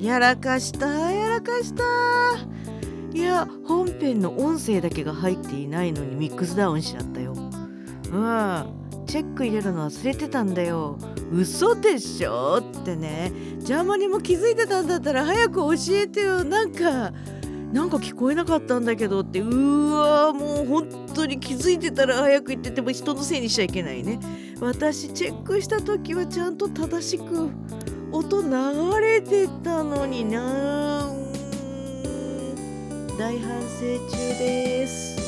やらかしたやらかした。いや本編の音声だけが入っていないのにミックスダウンしちゃったよ。うん。チェック入れるの忘れてたんだよ。嘘でしょ？ってね。ジャーマニも気づいてたんだったら早く教えてよ。なんかなんか聞こえなかったんだけどって。うわもう本当に気づいてたら早く言ってても人のせいにしちゃいけないね。私チェックした時はちゃんと正しく音流れてたのにな大反省中です。